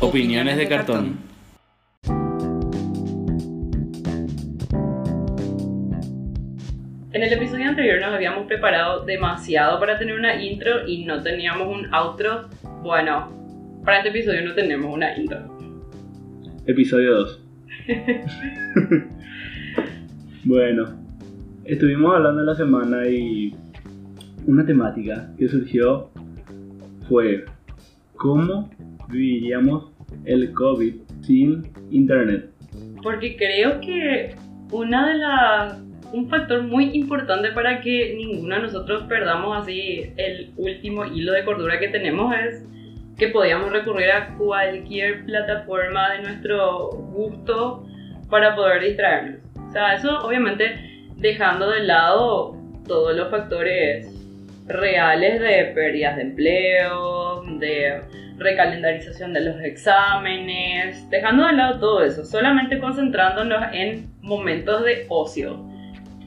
Opiniones de cartón. En el episodio anterior nos habíamos preparado demasiado para tener una intro y no teníamos un outro. Bueno, para este episodio no tenemos una intro. Episodio 2. bueno, estuvimos hablando en la semana y una temática que surgió fue cómo viviríamos el COVID sin internet. Porque creo que una de las un factor muy importante para que ninguno de nosotros perdamos así el último hilo de cordura que tenemos es que podíamos recurrir a cualquier plataforma de nuestro gusto para poder distraernos. O sea, eso obviamente dejando de lado todos los factores reales de pérdidas de empleo, de recalendarización de los exámenes, dejando de lado todo eso, solamente concentrándonos en momentos de ocio.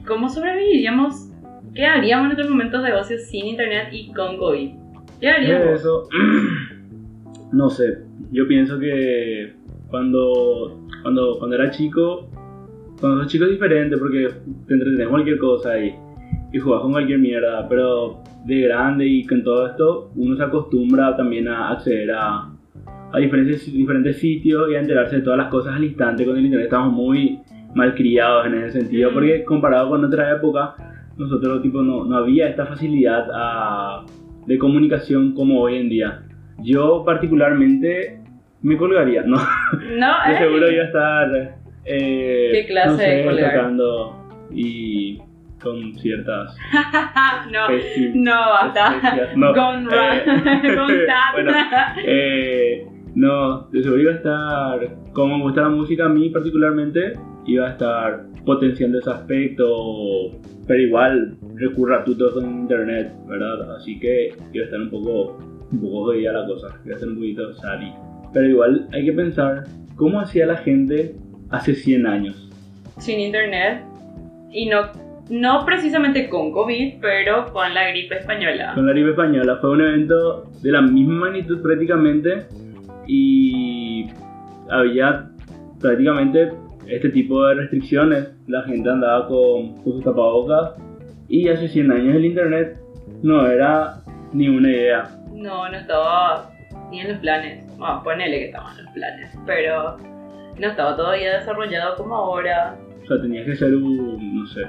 ¿Cómo sobreviviríamos? ¿Qué haríamos en estos momentos de ocio sin internet y con COVID? ¿Qué haríamos? Eso, no sé, yo pienso que cuando, cuando, cuando era chico, cuando sos chico es diferente porque te entretenés cualquier cosa y, y jugás con cualquier mierda, pero de grande y con todo esto uno se acostumbra también a acceder a, a diferentes, diferentes sitios y a enterarse de todas las cosas al instante. Con el internet estamos muy malcriados en ese sentido, porque comparado con otra época, nosotros tipo no, no había esta facilidad a, de comunicación como hoy en día. Yo particularmente me colgaría, ¿no? No, ¿eh? seguro iba a estar... Eh, ¿Qué clase no sé, de colgar? tocando y con ciertas no, no, basta. No, Con eh, bueno, eh, no, de seguro iba a estar, como me gusta la música a mí particularmente, iba a estar potenciando ese aspecto, pero igual recurra a tutos con internet, ¿verdad? Así que iba a estar un poco, un poco jodida la cosa, iba a estar un poquito sari. Pero igual hay que pensar cómo hacía la gente hace 100 años. Sin internet y no, no precisamente con COVID, pero con la gripe española. Con la gripe española fue un evento de la misma magnitud prácticamente y había prácticamente este tipo de restricciones. La gente andaba con, con sus tapabocas y hace 100 años el internet no era ni una idea. No, no estaba ni en los planes. Bueno, ponele que estaba en los planes, pero no estaba todavía desarrollado como ahora. O sea, tenías que ser un, no sé,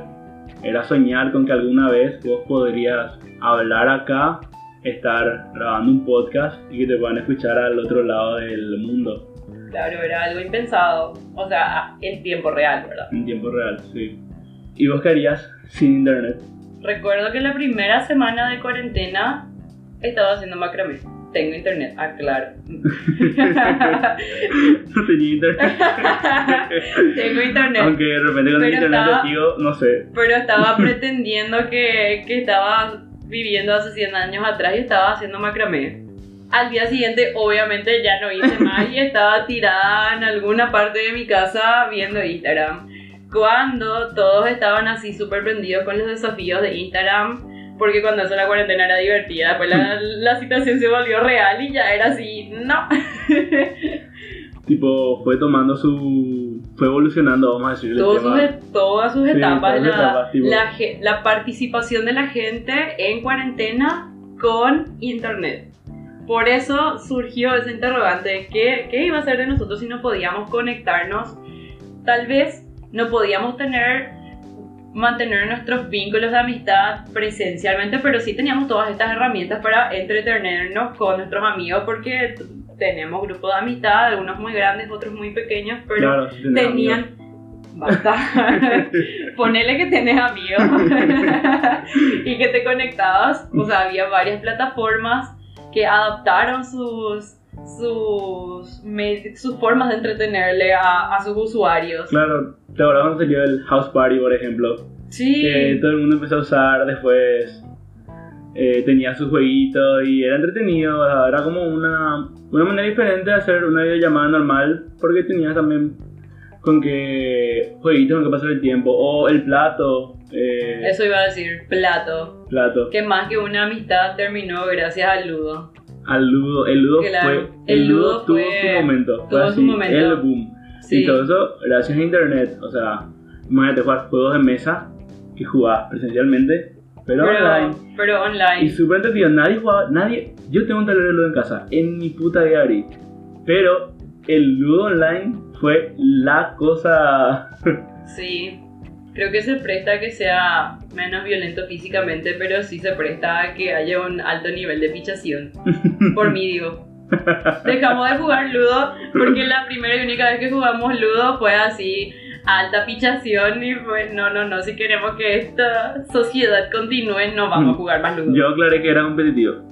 era soñar con que alguna vez vos podrías hablar acá, estar grabando un podcast y que te puedan escuchar al otro lado del mundo. Claro, era algo impensado. O sea, en tiempo real, ¿verdad? En tiempo real, sí. ¿Y vos qué harías sin internet? Recuerdo que la primera semana de cuarentena estaba haciendo macramé. Tengo internet, ah, claro. No tenía internet. Tengo internet. Aunque de repente con el internet estaba- digo, no sé. Pero estaba pretendiendo que, que estaba viviendo hace 100 años atrás y estaba haciendo macramé. Al día siguiente, obviamente, ya no hice más y estaba tirada en alguna parte de mi casa viendo Instagram. Cuando todos estaban así súper prendidos con los desafíos de Instagram, porque cuando eso la cuarentena era divertida, después la, la situación se volvió real y ya era así, no. Tipo, fue tomando su. fue evolucionando, vamos a decirle. sus e- todas sus Sí, etapas, todas la, etapas, la la participación de la gente en cuarentena con internet. Por eso surgió ese interrogante de qué, qué iba a ser de nosotros si no podíamos conectarnos. Tal vez no podíamos tener, mantener nuestros vínculos de amistad presencialmente, pero sí teníamos todas estas herramientas para entretenernos con nuestros amigos porque tenemos grupos de amistad, algunos muy grandes, otros muy pequeños, pero Claro, sí tenés tenían. Basta. Ponele que tenés amigos y que te conectabas. O sea, había varias plataformas que adaptaron sus sus, sus formas de entretenerle a, a sus usuarios. Claro, te acordás cuando salió el House Party, por ejemplo. Sí. Que todo el mundo empezó a usar después. eh, tenía su jueguito y era entretenido. o sea, Era como una, una manera diferente de hacer una videollamada normal porque tenías también con que jueguitos con que pasar el tiempo, o el plato. eh, Eso iba a decir, plato. plato. Que más que una amistad terminó gracias al ludo. Al ludo, el ludo Claro, fue. el El ludo ludo tuvo su momento. Fue su así, momento. el boom. Sí. Y todo eso gracias a internet. O sea, imagínate jugar juegos de mesa que jugabas presencialmente, pero, online. Pero, pero Y online. súper entretenido, nadie jugaba, nadie, yo tengo un tablero de ludo en casa, en mi puta vida abrí. Pero el ludo online fue la cosa... Sí. Creo que se presta a que sea menos violento físicamente, pero sí se presta a que haya un alto nivel de pichación. Por mí digo. Dejamos de jugar Ludo porque la primera y única vez que jugamos Ludo fue así, alta pichación y fue, no, no, no, si queremos que esta sociedad continúe, no vamos a jugar más Ludo. Yo aclaré que era competitivo.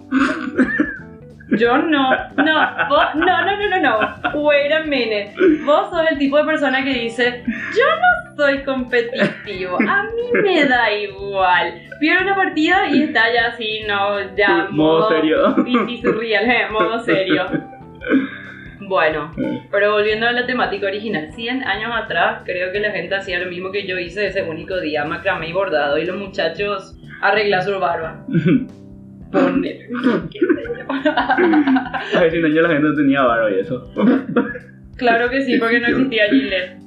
Yo no, no, vos, no, no, no, no, no, wait a minute. Vos sos el tipo de persona que dice, yo no soy competitivo, a mí me da igual. Pierde una partida y está ya así, no, ya, Modo serio. Y surreal, eh, modo serio. Bueno, pero volviendo a la temática original, 100 años atrás creo que la gente hacía lo mismo que yo hice ese único día, macramé y bordado, y los muchachos arreglar su barba. Poner, yo. A ver, sin años la gente no tenía barba y eso. Claro que sí, porque no existía Gillette.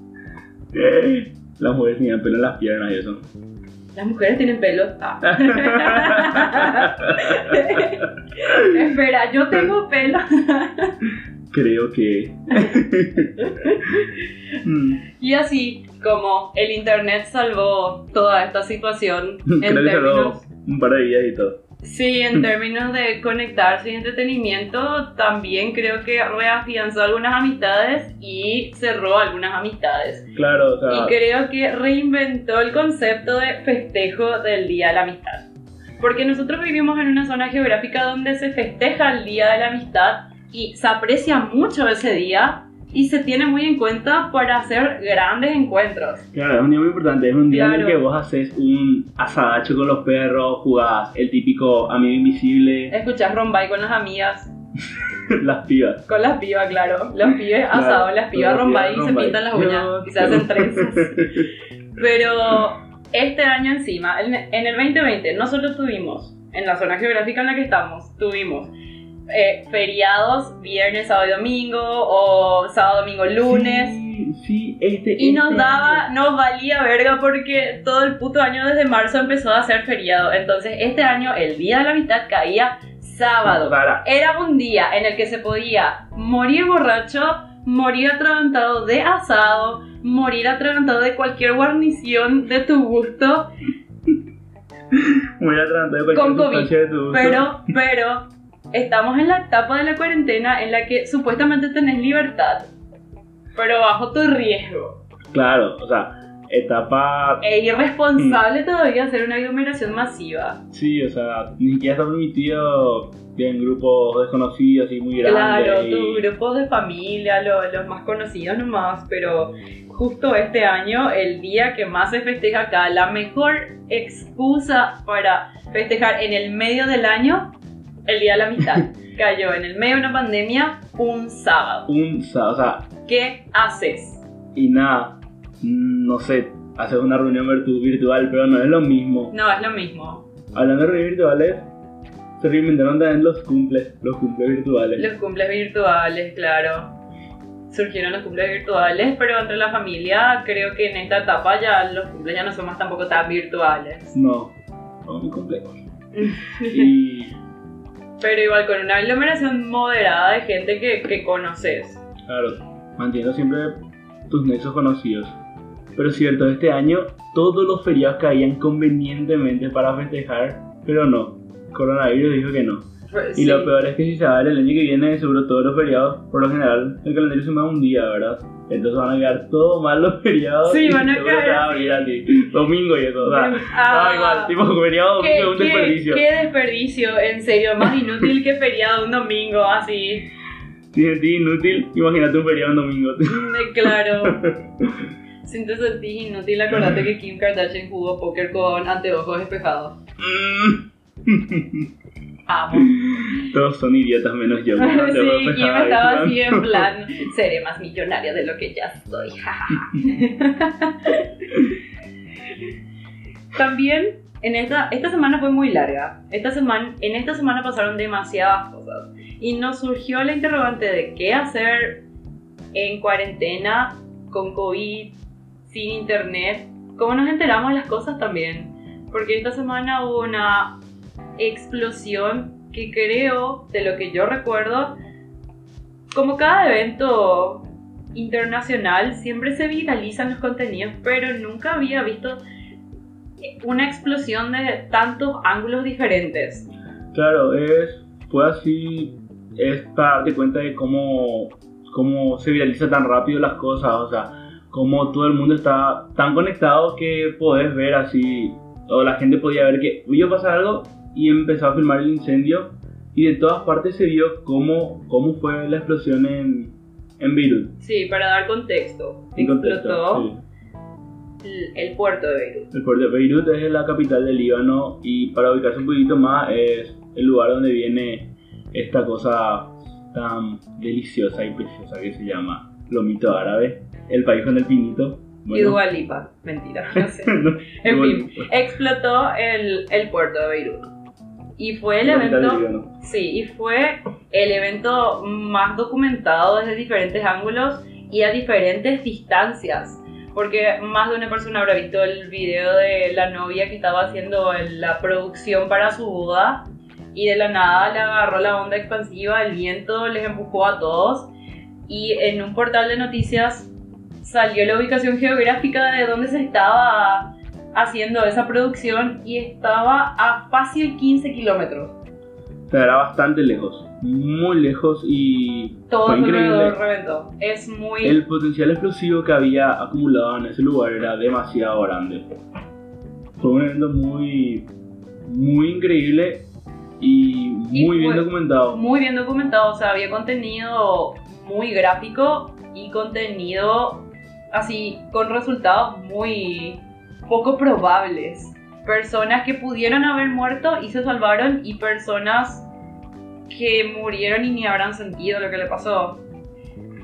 Las mujeres tenían pelo en las piernas y eso. Las mujeres tienen pelo. Ah. Espera, yo tengo pelo. Creo que... Mm, Y así como el internet salvó toda esta situación en Creo que términos, un par de días y todo. Sí, en términos de conectarse y entretenimiento, también creo que reafianzó algunas amistades y cerró algunas amistades. Claro, o sea... Y creo que reinventó el concepto de festejo del Día de la Amistad. Porque nosotros vivimos en una zona geográfica donde se festeja el Día de la Amistad y se aprecia mucho ese día y se tiene muy en cuenta para hacer grandes encuentros. Claro, es un día muy importante. Es un día en el Claro. que vos haces un asadacho con los perros, jugás el típico amigo invisible, Escuchás Rombay con las amigas, las pibas. con las pibas, claro. Los pibes Claro, asados, las pibas Rombay y se pintan las uñas No, y se hacen trenzas. Pero este año encima, en el 2020, no solo tuvimos, en la zona geográfica en la que estamos, tuvimos eh, feriados viernes, sábado y domingo, o sábado, domingo, lunes. Sí, sí, este. Y nos este daba, año. nos valía verga porque todo el puto año desde marzo empezó a ser feriado. Entonces este año el día de la amistad caía sábado. Era un día en el que se podía morir borracho, morir atragantado de asado, morir atragantado de cualquier guarnición de tu gusto, Muy atrasado de cualquier Con COVID, de tu gusto. pero, pero, estamos en la etapa de la cuarentena en la que supuestamente tenés libertad, pero bajo tu riesgo. Claro, o sea, etapa. Es Mm. irresponsable todavía hacer una aglomeración masiva. Sí, o sea, ni siquiera está permitido en grupos desconocidos y muy grandes. Claro, y- tus grupos de familia, lo- los más conocidos nomás, pero justo este año, el día que más se festeja acá, la mejor excusa para festejar en el medio del año, el Día de la Amistad, cayó en el medio de una pandemia un sábado. Un, sa- o sea, ¿Qué haces? y nada, no sé, hacer una reunión virtu- virtual, pero no es lo mismo. No, es lo mismo. Hablando de reuniones virtuales, se reinventaron también los cumples, los cumples virtuales. Los cumples virtuales, claro. Surgieron los cumples virtuales, pero entre la familia creo que en esta etapa ya los cumples ya no son más tampoco tan virtuales. No, son muy complejos. Y Pero igual con una aglomeración moderada de gente que, que conoces. claro, mantiendo siempre tus nexos conocidos. Pero cierto, este año todos los feriados caían convenientemente para festejar, pero no. Coronavirus dijo que no. Pues, Y sí. lo peor es que si se va a ver el año que viene, seguro todos los feriados, por lo general, el calendario se mueve un día, ¿verdad? Entonces van a quedar todo mal los feriados. Sí, van a caer a abrir así. Domingo y eso, o sea, Ah. igual, tipo feriado ¿Qué, domingo es un qué- desperdicio. qué desperdicio, en serio, más inútil que feriado un domingo, así. Si sentís inútil, imagínate un feriado en domingo. De claro. Si te sentís inútil, acordate que Kim Kardashian jugó póker con anteojos despejados. Amo. Todos son idiotas menos yo. sí, Kim estaba así en plan, seré más millonaria de lo que ya soy. También en esta, esta semana fue muy larga. Esta semana, en esta semana pasaron demasiadas cosas. Y nos surgió la interrogante de qué hacer en cuarentena, con COVID, sin internet. ¿Cómo nos enteramos de las cosas también? Porque esta semana hubo una explosión que creo, de lo que yo recuerdo, como cada evento internacional, siempre se viralizan los contenidos, pero nunca había visto una explosión de tantos ángulos diferentes. Claro, es, fue así, es darte cuenta de cómo, cómo se viraliza tan rápido las cosas, o sea, cómo todo el mundo está tan conectado que podés ver así, o la gente podía ver que iba a pasar algo y empezó a filmar el incendio y de todas partes se vio cómo, cómo fue la explosión en, en Beirut. Sí, para dar contexto. explotó el, puerto de Beirut. El puerto de Beirut es la capital del Líbano y para ubicarse un poquito más es el lugar donde viene esta cosa tan deliciosa y preciosa que se llama Lomito Árabe, el país con el pinito. Bueno. Y mentira, no sé. en fin, explotó el, el puerto de Beirut. Y fue el evento. Sí, y fue el evento más documentado desde diferentes ángulos y a diferentes distancias porque más de una persona habrá visto el video de la novia que estaba haciendo la producción para su boda y de la nada le agarró la onda expansiva, el viento les empujó a todos y en un portal de noticias salió la ubicación geográfica de donde se estaba haciendo esa producción y estaba a fácil 15 kilómetros. era bastante lejos muy lejos y todo fue increíble. reventó. Es muy el potencial explosivo que había acumulado en ese lugar era demasiado grande. Fue un evento muy muy increíble y muy bien documentado. Muy bien documentado, o sea, había contenido muy gráfico y contenido así con resultados muy poco probables. Personas que pudieron haber muerto y se salvaron y personas que murieron y ni habrán sentido lo que le pasó.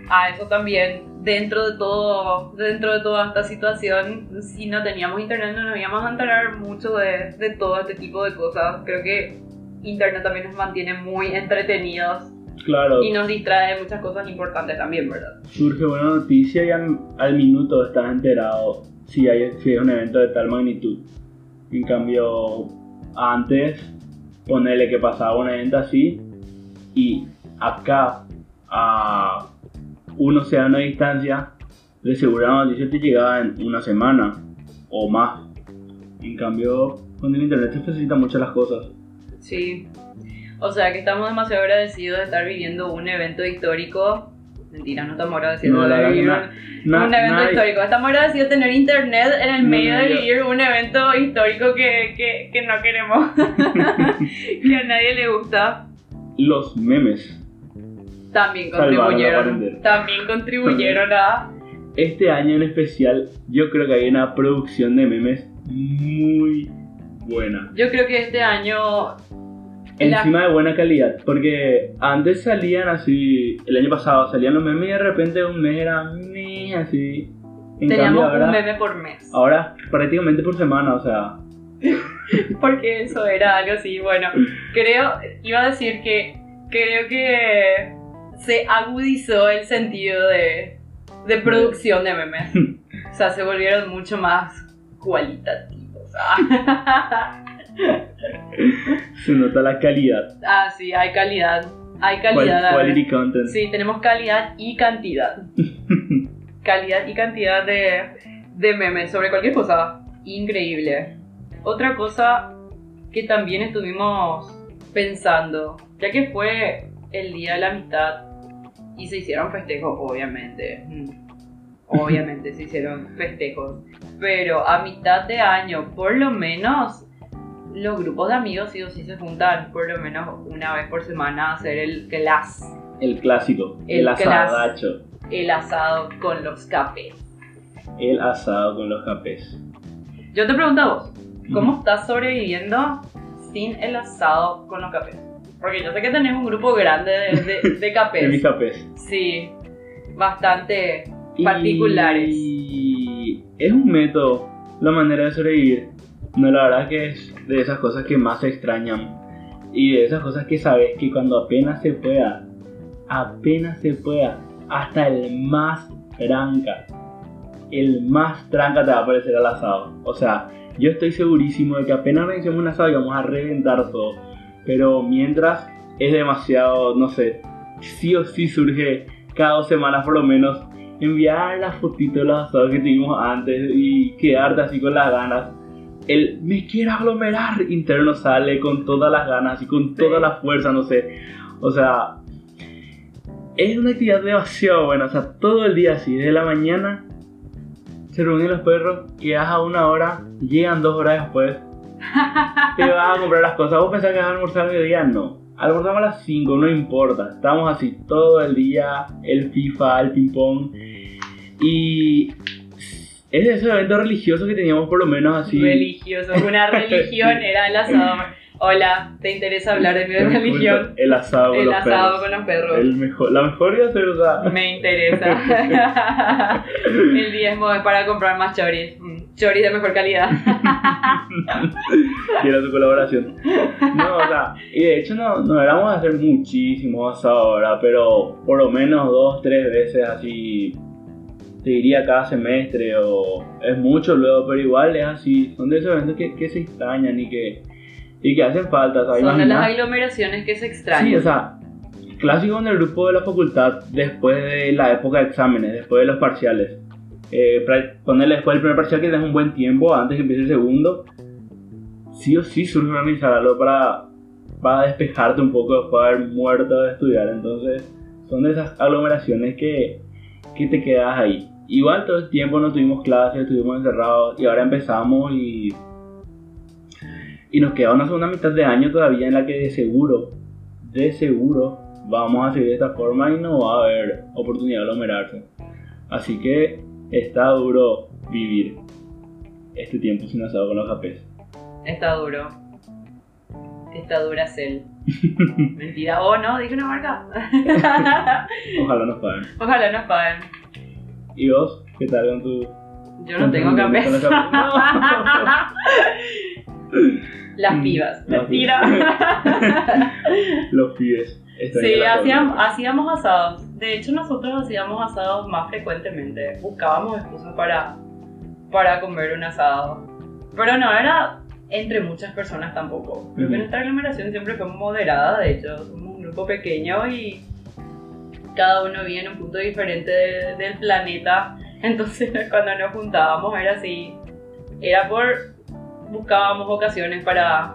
A eso también, dentro de todo, dentro de toda esta situación, si no teníamos internet no nos íbamos a enterar mucho de, de todo este tipo de cosas. Creo que internet también nos mantiene muy entretenidos Claro. Y nos distrae de muchas cosas importantes también, ¿verdad? Surge buena noticia y al, minuto estás enterado si hay, si hay un evento de tal magnitud. En cambio, antes, ponerle que pasaba un evento así y acá a un océano de distancia, de seguro la noticia te llegaba en una semana o más. En cambio, con el internet se facilitan mucho las cosas. Sí. O sea que estamos demasiado agradecidos de estar viviendo un evento histórico. Mentira, no estamos agradecidos de vivir un, evento histórico. Estamos agradecidos de tener internet en el medio de vivir un evento histórico que, que, que no queremos. que a nadie le gusta los memes también contribuyeron, también contribuyeron a... Este año en especial, yo creo que hay una producción de memes muy buena. Yo creo que este año... Encima de buena calidad, porque antes salían así, el año pasado salían los memes y de repente un mes era así. Teníamos un meme por mes. Ahora prácticamente por semana, o sea, porque eso era algo así, bueno, creo, iba a decir que creo que se agudizó el sentido de, de producción de memes. O sea, se volvieron mucho más cualitativos. se nota la calidad. Ah, sí, hay calidad. Hay calidad. quality content. Sí, tenemos calidad y cantidad. calidad y cantidad de, de memes sobre cualquier cosa. Increíble. Otra cosa que también estuvimos pensando, ya que fue el Día de la Amistad y se hicieron festejos, obviamente. Mm. Obviamente se hicieron festejos. Pero a mitad de año, por lo menos, los grupos de amigos sí o sí se juntan por lo menos una vez por semana a hacer el class. El clásico, el, asadacho. El asado con los cafés. El asado con los cafés. Yo te pregunto a vos, ¿Cómo estás sobreviviendo sin el asado con los cafés? Porque yo sé que tenés un grupo grande de, de, de En mis capés. capés. Sí, bastante particulares. Y es un método, la manera de sobrevivir. No, la verdad que es de esas cosas que más se extrañan. Y de esas cosas que sabes que cuando apenas se pueda, apenas se pueda, hasta el más tranca, el más tranca te va a aparecer al asado. O sea, yo estoy segurísimo de que apenas vencemos un asado vamos a reventar todo. Pero mientras es demasiado, no sé, sí o sí surge cada dos semanas por lo menos enviar las fotitos de los asados que tuvimos antes y quedarte así con las ganas. El me quiero aglomerar interno sale con todas las ganas y con toda la fuerza, no sé. O sea, es una actividad demasiado buena. O sea, todo el día así, desde la mañana se reúnen los perros, quedas a una hora, llegan dos horas después, te vas a comprar las cosas. ¿Vos pensás que vas a almorzar el día? No. Almorzamos a las 5, no importa. Estamos así todo el día, el FIFA, el ping pong. Y es de esos eventos religiosos que teníamos por lo menos así. Religioso, una religión era el asado. Hola, ¿te interesa hablar de mi religión? El asado con El los asado perros. con los perros. El mejor, la mejor idea se usa. Me interesa. El diezmo es para comprar más choris. Mm, Choris de mejor calidad. Quiero su colaboración. No, o sea, y de hecho no, no éramos a hacer muchísimos asados ahora, pero por lo menos dos, tres veces así, te diría cada semestre, o es mucho luego, pero igual es así, son de esos eventos que, que se extrañan y que, y que hacen falta, ¿sabes? Son de las aglomeraciones que se extrañan. Sí, o sea, clásico en el grupo de la facultad después de la época de exámenes, después de los parciales. Eh, ponerle después del primer parcial que tenés un buen tiempo antes que empiece el segundo. Sí o sí surge organizar algo para, para despejarte un poco después de haber muerto de estudiar. Entonces, son de esas aglomeraciones que, que te quedas ahí. Igual todo el tiempo no tuvimos clases, estuvimos encerrados y ahora empezamos y, y nos queda una segunda mitad de año todavía en la que de seguro, de seguro vamos a seguir de esta forma y no va a haber oportunidad de aglomerarse. Así que está duro vivir este tiempo sin asado con los japés. Está duro. Está dura cel. Mentira, o no, dije una marca. Ojalá nos paguen. Ojalá nos paguen. ¿Y vos? ¿Qué tal con tu...? Yo no tengo los capés? Las Mm, pibas. Mentira. Los pibes. Sí, hacíamos, hacíamos asados. De hecho, nosotros hacíamos asados más frecuentemente. Buscábamos excusas para, para comer un asado. Pero no era entre muchas personas tampoco. Creo que Ujú. nuestra aglomeración siempre fue moderada, de hecho. Somos un grupo pequeño y cada uno vive en un punto diferente de- del planeta. Entonces, cuando nos juntábamos era así. Era por. Buscábamos ocasiones para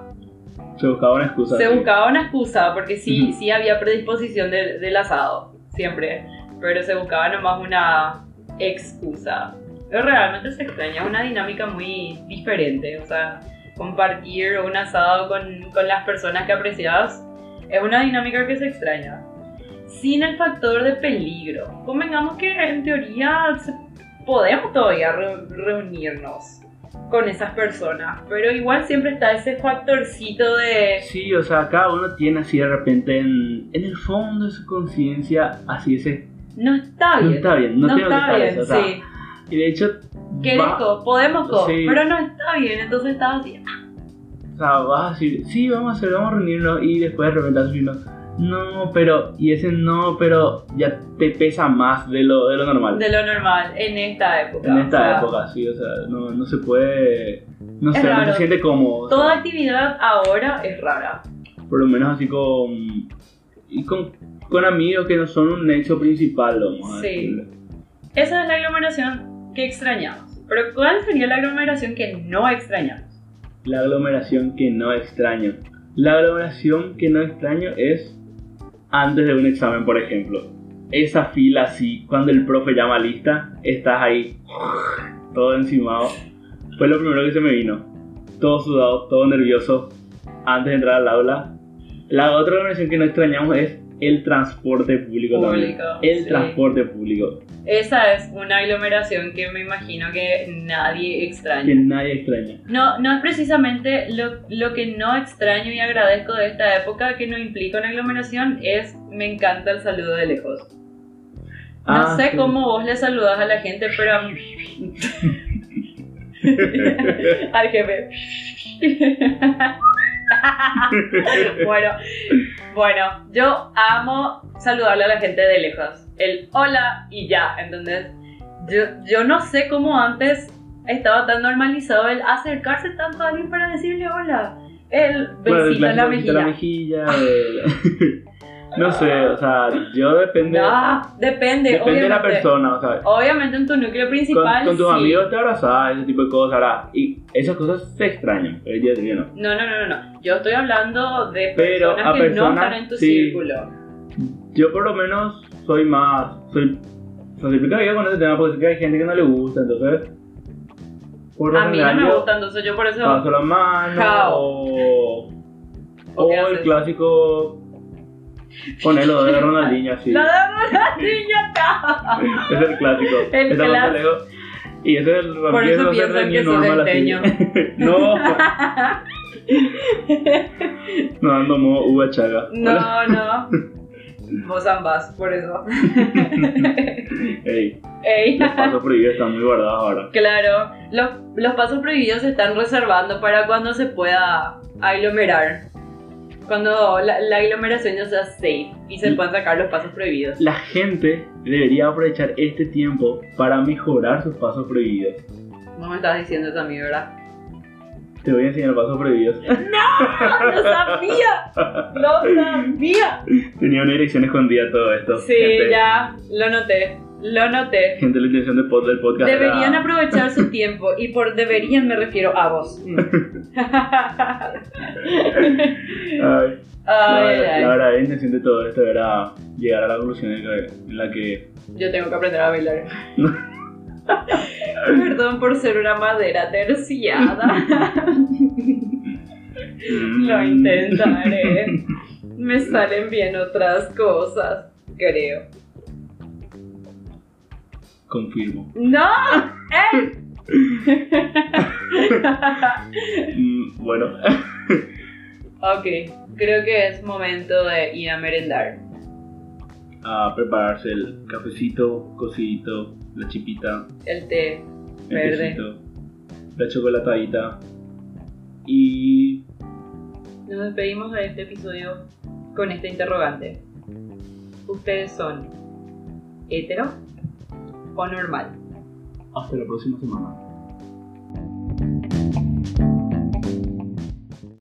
Se buscaba una excusa. se sí. buscaba una excusa, porque sí, sí había predisposición del, del asado, siempre. Pero se buscaba nomás una excusa. Pero realmente se extraña, es una dinámica muy diferente. O sea, compartir un asado con, con las personas que aprecias es una dinámica que se extraña. Sin el factor de peligro. Convengamos que en teoría podemos todavía re- reunirnos con esas personas, pero igual siempre está ese factorcito de Sí, o sea, cada uno tiene así de repente en, en el fondo de su conciencia así ese... no está No bien. está bien, no, no está bien, eso, o sea, sí. Y de hecho... Va- podemos co, Sí. pero no está bien, entonces está así. O sea, vas a decir, sí, vamos a hacer, vamos a reunirnos y después de repente vas a decir, no, no, pero, y ese no, pero ya te pesa más de lo, de lo normal. De lo normal, en esta época. en o esta sea, época, sí, o sea, no, no se puede, no sé, no raro. se siente cómodo. o sea, Toda actividad ahora es rara. por lo menos así con, y con, con amigos que no son un nexo principal, vamos a Sí. decirle. Esa es la aglomeración que extrañamos. Pero ¿cuál sería la aglomeración que no extrañamos? La aglomeración que no extraño. La aglomeración que no extraño es antes de un examen, por ejemplo. Esa fila así, cuando el profe llama lista, estás ahí, todo encimado. Fue lo primero que se me vino. Todo sudado, todo nervioso, antes de entrar al aula. La otra aglomeración que no extrañamos es el transporte público, también. El sí. transporte público, Esa es una aglomeración que me imagino que nadie extraña. que nadie extraña. No, no es precisamente lo, lo que no extraño y agradezco de esta época que no implica una aglomeración, es me encanta el saludo de lejos. No Ah, sé sí. cómo vos le saludas a la gente, pero a mí- al jefe. bueno, bueno, yo amo saludarle a la gente de lejos. El hola y ya, ¿entendés? Yo, yo no sé cómo antes estaba tan normalizado el acercarse tanto a alguien para decirle hola. El Claro, besito en la la mejilla. mejilla, el- no sé, o sea, yo depende, No, depende, depende de la persona, o sea, Obviamente en tu núcleo principal. con tus sí. amigos te abrazás, ese tipo de cosas, ahora, y esas cosas se extrañan, pero yo digo no. No, no, no, no, no. Yo estoy hablando de Pero personas que no están en tu sí. círculo. Yo por lo menos soy más, soy, o sea, con ese tema porque hay gente que no le gusta, entonces, por lo A mí no me gusta, entonces yo por eso. paso la mano, Chao. o, ¿O el haces? clásico, ponerlo de Ronaldinho así. ¡La damos la niña acá! Es el clásico. El clásico. Y ese es el Por eso piensan de que enteño. no. no ando modo uva chaga. No, no. Vos ambas, por eso. Ey, Ey. los pasos prohibidos están muy guardados ahora. Claro, los, los pasos prohibidos se están reservando para cuando se pueda aglomerar. Cuando la, la aglomeración ya sea safe y se puedan sacar los pasos prohibidos. La gente debería aprovechar este tiempo para mejorar sus pasos prohibidos. No me estás diciendo eso a mí, ¿verdad? Te voy a enseñar pasos prohibidos. ¡No! ¡Lo sabía! ¡Lo sabía! Tenía una dirección escondida todo esto. Sí, gente, ya, lo noté. Lo noté. Gente, la intención del pod- del podcast era- Deberían aprovechar su tiempo y por deberían me refiero a vos. Mm. Ay, Ay, la, la verdadera intención de todo esto era llegar a la conclusión en que- en la que Yo tengo que aprender a bailar. Perdón por ser una madera terciada. Lo mm, intentaré. Me salen bien otras cosas, creo. Confirmo. ¡No! ¡Eh! Mm, bueno, ok, creo que es momento de ir a merendar. a prepararse el cafecito, cocidito, la chipita, El té el verde. la chocolatadita y Nos despedimos de este episodio con este interrogante. ¿Ustedes son hetero o normal? hasta la próxima semana.